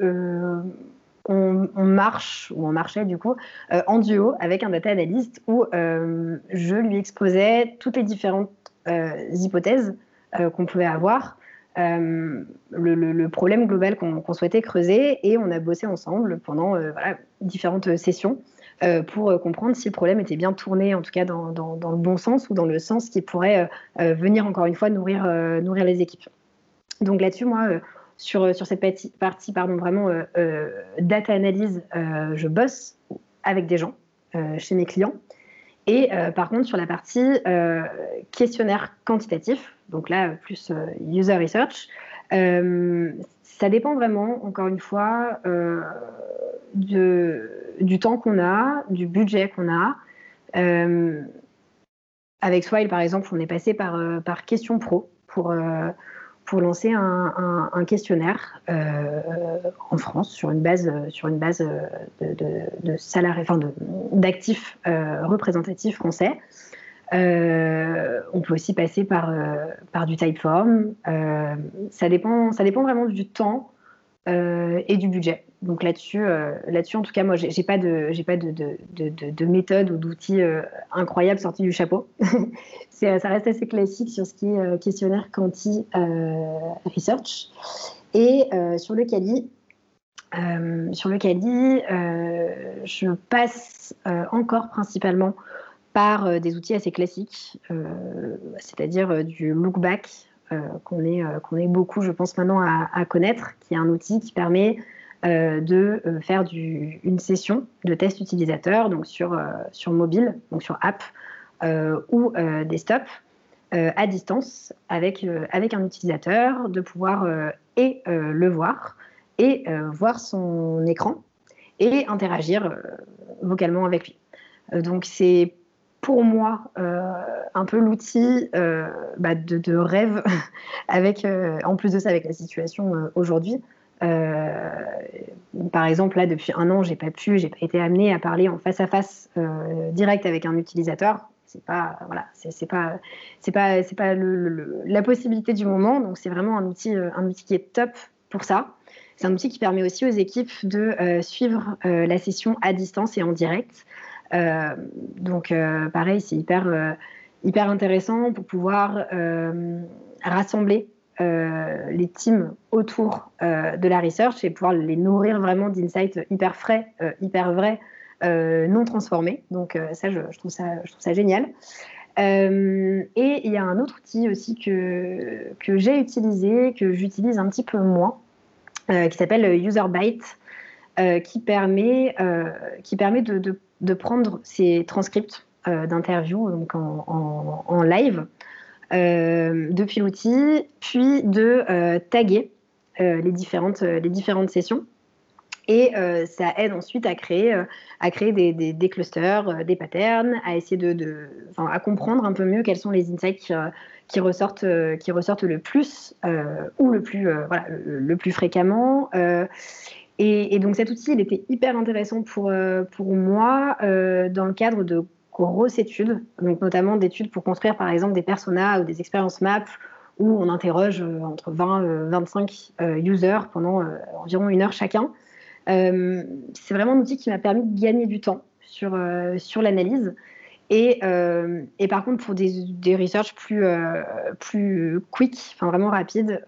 on, marche, ou on marchait du coup, euh, en duo avec un data analyst où euh, je lui exposais toutes les différentes euh, hypothèses qu'on pouvait avoir, le, problème global qu'on souhaitait creuser, et on a bossé ensemble pendant différentes sessions pour comprendre si le problème était bien tourné, en tout cas dans, le bon sens ou dans le sens qui pourrait venir encore une fois nourrir, nourrir les équipes. Donc là-dessus, moi, sur, sur cette partie, partie pardon, vraiment euh, euh, data analyse, euh, je bosse avec des gens chez mes clients. Et par contre, sur la partie questionnaire quantitatif, donc là, plus user research, ça dépend vraiment, encore une fois, du temps qu'on a, du budget qu'on a. avec Swile, par exemple, on est passé par, par Question Pro pour pour lancer un, questionnaire euh, en France sur une base, sur une base de, de, enfin d'actifs euh, représentatifs français. Euh, on peut aussi passer par, par du typeform. ça, dépend, ça dépend vraiment du temps et du budget. Donc là-dessus, là-dessus, en tout cas, moi, j'ai pas de, pas de, de, de, méthode ou d'outils incroyables sortis du chapeau. [laughs] ça reste assez classique sur ce qui est euh, questionnaire quanti euh, research. Et euh, sur le Cali, sur le Cali, je passe encore principalement par des outils assez classiques, c'est-à-dire du look back qu'on est, qu'on est beaucoup, je pense maintenant à, connaître, qui est un outil qui permet de faire du, une session de test utilisateur, donc sur, sur mobile, donc sur app, euh, ou euh, des stops euh, à distance avec, avec un utilisateur, de pouvoir et le voir et voir son écran et interagir vocalement avec lui. donc c'est pour moi un peu l'outil bah, de, rêve [laughs] avec en plus de ça avec la situation aujourd'hui par exemple là depuis un an j'ai pas pu j'ai pas été amenée à parler en face à face direct avec un utilisateur c'est pas voilà, c'est pas c'est pas c'est pas la possibilité du moment. Donc c'est vraiment un outil euh, un outil qui est top pour ça. C'est un outil qui permet aussi aux équipes de euh, suivre euh, la session à distance et en direct. donc pareil, c'est hyper hyper intéressant pour pouvoir rassembler les teams autour de la research et pouvoir les nourrir vraiment d'insights hyper frais, hyper vrais euh, non transformés. Donc euh, ça je, trouve ça, génial. Euh, et il y a un autre outil aussi que, j'ai utilisé, que j'utilise un petit peu moins, qui s'appelle UserByte, qui permet, qui permet de, prendre ces transcripts d'interviews en, live depuis l'outil, puis de taguer les, différentes, les différentes sessions. Et euh, ça aide ensuite à créer, euh, à créer des, des, clusters, euh, des patterns, à essayer de, à comprendre un peu mieux quels sont les insights qui, ressortent, qui ressortent le plus ou le plus, voilà, le, plus fréquemment. Et, donc cet outil, il était hyper intéressant pour, pour moi dans le cadre de grosses études, donc notamment d'études pour construire par exemple des personas ou des expériences maps où on interroge entre 20 et 25 users pendant environ une heure chacun. Euh, c'est vraiment un outil qui m'a permis de gagner du temps sur, euh, sur l'analyse. Et, euh, et, par contre, pour des, des research plus, plus quick, enfin vraiment rapide,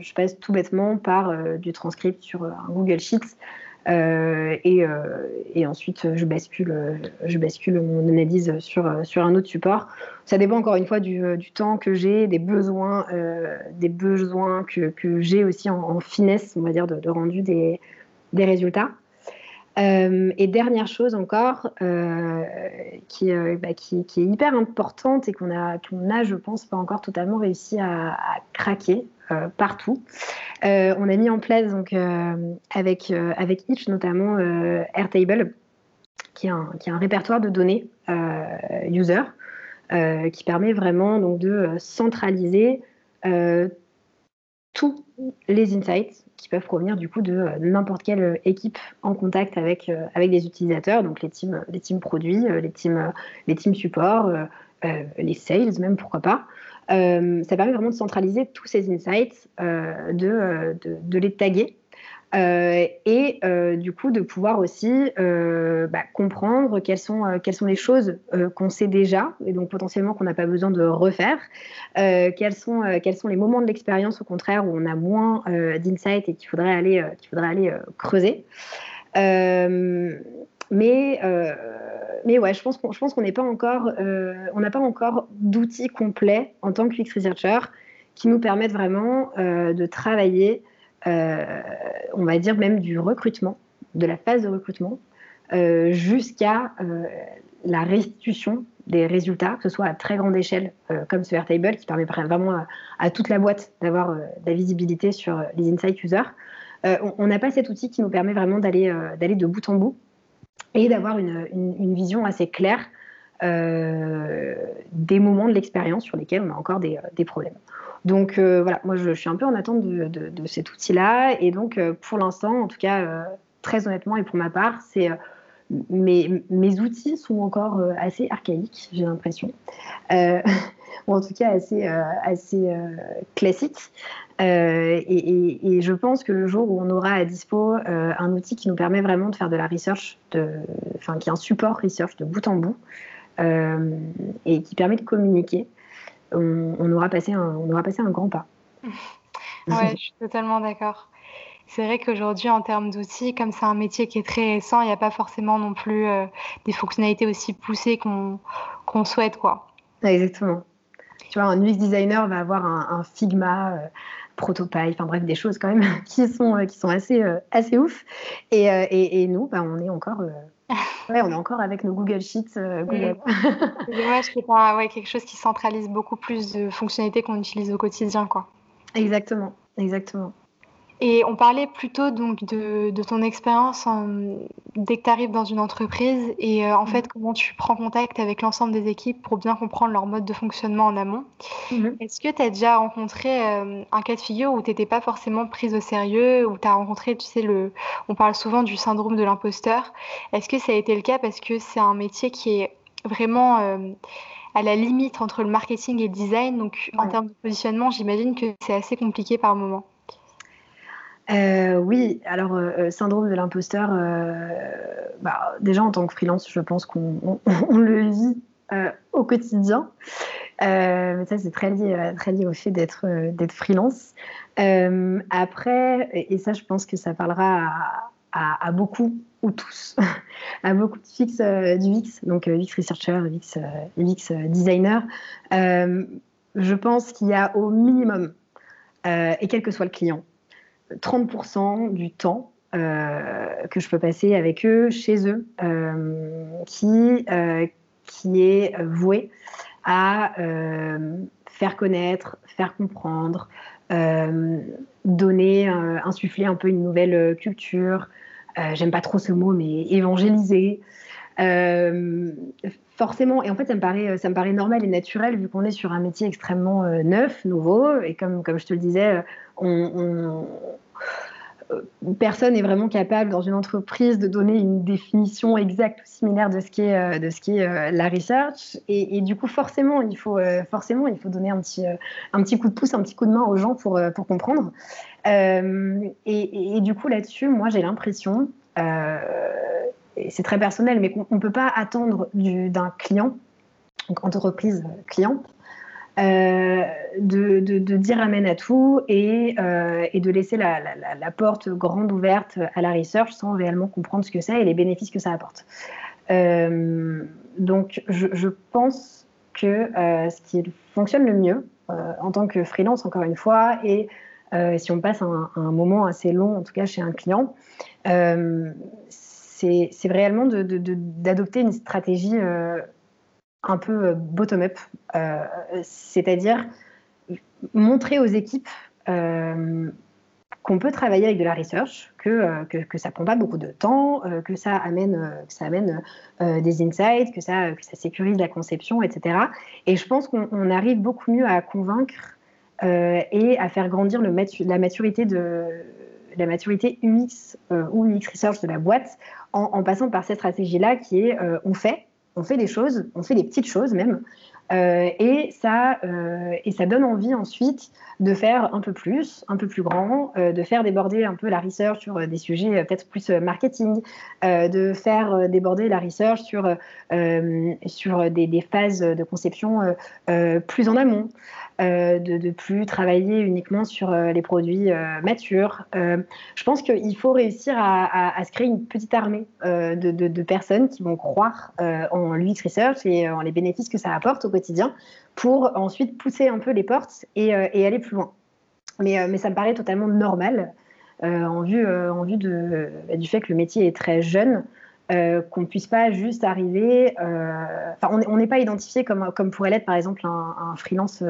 je passe tout bêtement par du transcript sur un Google Sheets. Et, et, ensuite, je bascule, je bascule mon analyse sur, sur un autre support. Ça dépend encore une fois du, temps que j'ai, des besoins, des besoins que, que j'ai aussi en, finesse, on va dire, de, rendu des, des résultats. Euh, et dernière chose encore, euh, qui, euh, bah, qui, qui, est hyper importante et qu'on a, qu'on a, je pense, pas encore totalement réussi à, craquer partout. on a mis en place donc avec avec notamment Airtable, qui est un, répertoire de données user, qui permet vraiment donc de centraliser tous les insights qui peuvent provenir du coup de n'importe quelle équipe en contact avec, avec des utilisateurs, donc les teams, les teams produits, les teams, les teams support, les sales même, pourquoi pas. Ça permet vraiment de centraliser tous ces insights, de, de, les taguer euh, et euh, du coup de pouvoir aussi euh, bah, comprendre quelles sont, les choses qu'on sait déjà et donc potentiellement qu'on n'a pas besoin de refaire, quels, sont, les moments de l'expérience au contraire où on a moins d'insight et qu'il faudrait aller, qu'il faudrait aller creuser. mais, mais ouais, je pense qu'on, on n'a pas encore d'outils complets en tant que UX researcher qui nous permettent vraiment de travailler euh, on va dire même du recrutement, de la phase de recrutement, euh, jusqu'à euh, la restitution des résultats, que ce soit à très grande échelle, comme ce Airtable, qui permet vraiment à, toute la boîte d'avoir de la visibilité sur les insight users. on n'a pas cet outil qui nous permet vraiment d'aller de bout en bout et d'avoir une, vision assez claire des moments de l'expérience sur lesquels on a encore des problèmes. Donc euh, voilà, moi je, suis un peu en attente de, cet outil-là. Et donc euh, pour l'instant, en tout cas, euh, très honnêtement et pour ma part, c'est mes, mes, outils sont encore assez archaïques, j'ai l'impression. [laughs] ou en tout cas assez, assez classiques. Et, je pense que le jour où on aura à dispo un outil qui nous permet vraiment de faire de la research, enfin qui est un support research de bout en bout, et qui permet de communiquer, on, aura passé un, on aura passé un grand pas. [laughs] ouais, je suis totalement d'accord. C'est vrai qu'aujourd'hui, en termes d'outils, comme c'est un métier qui est très récent, il n'y a pas forcément non plus euh, des fonctionnalités aussi poussées qu'on souhaite. quoi. Exactement. Tu vois, un UX designer va avoir un, Figma, euh, Protopie, enfin bref, des choses quand même [laughs] qui sont, euh, qui sont assez, assez ouf. Et, et, nous, bah, on est encore Ouais, on est encore avec nos Google Sheets. Euh, [laughs] Google. C'est dommage pas ouais, quelque chose qui centralise beaucoup plus de fonctionnalités qu'on utilise au quotidien. Quoi. Exactement, exactement. Et on parlait plutôt donc de, ton expérience dès que tu arrives dans une entreprise et euh, en fait mm-hmm. comment tu prends contact avec l'ensemble des équipes pour bien comprendre leur mode de fonctionnement en amont. Mm-hmm. Est-ce que tu as déjà rencontré euh, un cas de figure où tu n'étais pas forcément prise au sérieux, où tu as rencontré, tu sais, le, on parle souvent du syndrome de l'imposteur. Est-ce que ça a été le cas parce que c'est un métier qui est vraiment... Euh, à la limite entre le marketing et le design? Donc, en termes de positionnement, j'imagine que c'est assez compliqué par moment. Euh, oui, alors euh, euh, syndrome de l'imposteur, bah, déjà en tant que freelance, je pense qu'on [laughs] le vit au quotidien. mais ça, c'est très lié, au fait d'être freelance. après, et, ça, je pense que ça parlera à, beaucoup ou tous, [laughs] à beaucoup de fix, du VIX, donc VIX Researcher, VIX Designer. je pense qu'il y a au minimum, et quel que soit le client, 30% du temps euh, que je peux passer avec eux, chez eux, euh, qui, euh, qui est voué à faire connaître, faire comprendre, donner, insuffler un peu une nouvelle culture. J'aime pas trop ce mot, mais évangéliser. forcément, et en fait, ça me paraît, ça me paraît normal et naturel vu qu'on est sur un métier extrêmement neuf, nouveau, et comme, comme je te le disais, euh, personne n'est vraiment capable dans une entreprise de donner une définition exacte ou similaire de ce qui est, euh, euh, la research. Et, du coup, forcément, il faut, forcément, il faut donner un petit, un petit coup de pouce, un petit coup de main aux gens pour, pour comprendre. et, du coup, là-dessus, moi, j'ai l'impression, c'est très personnel, mais qu'on ne peut pas attendre d'un client, donc entreprise client, euh, de, dire amen à tout et, euh, de laisser la, porte grande ouverte à la research sans réellement comprendre ce que c'est et les bénéfices que ça apporte. Euh, donc, je, pense que ce qui fonctionne le mieux en tant que freelance, encore une fois, et si on passe un, un, moment assez long, en tout cas chez un client, c'est réellement d'adopter une stratégie un peu euh, bottom-up, euh, c'est-à-dire montrer aux équipes euh, qu'on peut travailler avec de la research, que, que, ça prend pas beaucoup de temps, que ça amène, que ça amène des insights, que ça, que ça sécurise la conception, etc. Et je pense qu'on arrive beaucoup mieux à convaincre et à faire grandir la maturité de la maturité UX ou UX Research de la boîte en, passant par cette stratégie-là qui est on fait, on fait des choses, on fait des petites choses même, euh, et, ça, euh, et ça donne envie ensuite de faire un peu plus, un peu plus grand, euh, de faire déborder un peu la research sur des sujets peut-être plus marketing, de faire déborder la research sur, sur des, des, phases de conception plus en amont. Euh, de ne plus travailler uniquement sur euh, les produits euh, matures. je pense qu'il faut réussir à, se créer une petite armée de, personnes qui vont croire en l'UX Research et en les bénéfices que ça apporte au quotidien pour ensuite pousser un peu les portes et, aller plus loin. Mais, ça me paraît totalement normal en vue, du fait que le métier est très jeune. Qu'on ne puisse pas juste arriver. Enfin, on n'est pas identifié comme, comme pourrait l'être par exemple un, freelance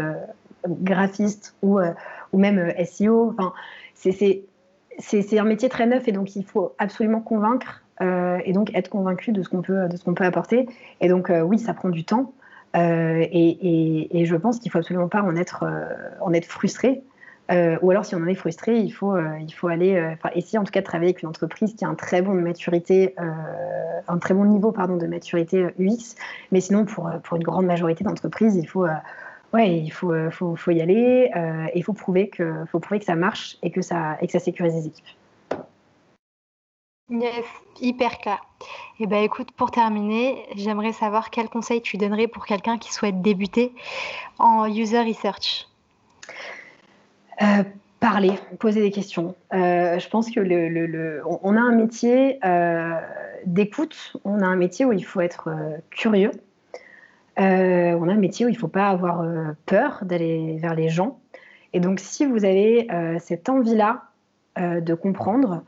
graphiste ou, euh, ou même euh, SEO. Enfin, c'est un métier très neuf et donc il faut absolument convaincre euh, et donc être convaincu de ce qu'on peut, peut apporter. Et donc oui, ça prend du temps. et, et, je pense qu'il faut absolument pas en être, en être frustré. Ou alors, si on en est frustré, il faut, il faut aller, essayer en tout cas de travailler avec une entreprise qui a un très bon niveau de maturité UX. Mais sinon, pour, pour une grande majorité d'entreprises, il faut ouais, il faut, euh, faut, faut y aller euh, et il faut prouver, que, faut prouver que ça marche et que ça, et que ça sécurise les équipes. Yes, hyper clair. Eh ben écoute, pour terminer, j'aimerais savoir quel conseil tu donnerais pour quelqu'un qui souhaite débuter en user research. Euh, parler, poser des questions. je pense que le, on a un métier d'écoute, on a un métier où il faut être curieux, euh, on a un métier où il ne faut pas avoir euh, peur d'aller vers les gens. Et donc, si vous avez euh, cette envie-là de comprendre,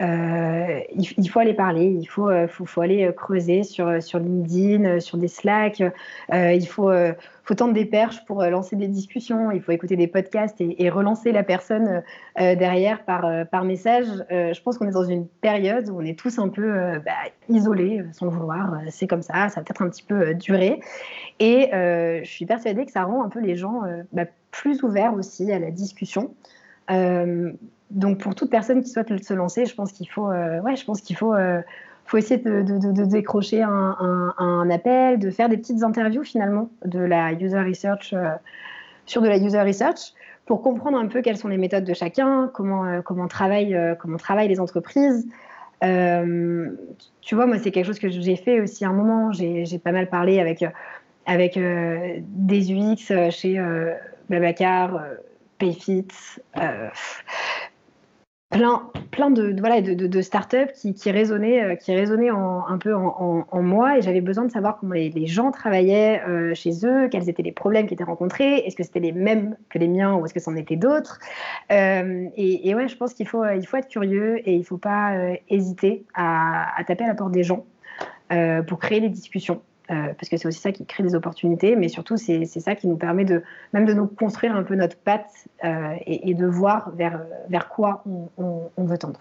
il, faut aller parler, il faut, faut, aller creuser sur, LinkedIn, sur des Slack, il faut, faut tendre des perches pour lancer des discussions, il faut écouter des podcasts et, relancer la personne derrière par, message. je pense qu'on est dans une période où on est tous un peu bah, isolés, sans le vouloir. C'est comme ça, ça va peut-être un petit peu durer. Et euh, je suis persuadée que ça rend un peu les gens euh, bah, plus ouverts aussi à la discussion. Euh, donc pour toute personne qui souhaite se lancer, je pense qu'il faut, ouais, je pense qu'il faut, faut essayer de, décrocher un, appel, de faire des petites interviews finalement de la user research sur de la user research pour comprendre un peu quelles sont les méthodes de chacun, comment, comment, travaillent, comment travaillent les entreprises. tu vois, moi, c'est quelque chose que j'ai fait aussi à un moment. J'ai pas mal parlé avec avec euh, des UX euh, chez euh, Babacar, Payfit, plein, plein de, voilà, de, startups qui, qui résonnaient, qui résonnaient un peu en, moi et j'avais besoin de savoir comment les, gens travaillaient chez eux, quels étaient les problèmes qui étaient rencontrés, est-ce que c'était les mêmes que les miens ou est-ce que c'en était d'autres? et, ouais, je pense qu'il faut, il faut être curieux et il ne faut pas hésiter à, à, taper à la porte des gens pour créer des discussions. Euh, parce que c'est aussi ça qui crée des opportunités, mais surtout c'est ça qui nous permet de même de nous construire un peu notre patte euh, et, de voir vers, vers quoi on, veut tendre.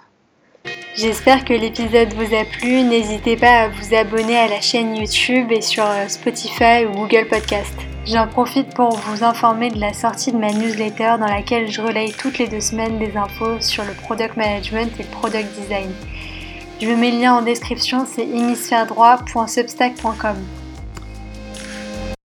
J'espère que l'épisode vous a plu. N'hésitez pas à vous abonner à la chaîne YouTube et sur euh, Spotify ou Google Podcast. J'en profite pour vous informer de la sortie de ma newsletter dans laquelle je relaye toutes les deux semaines des infos sur le product management et le product design. Je vous mets le lien en description, c'est hémisphère-droit.substack.com.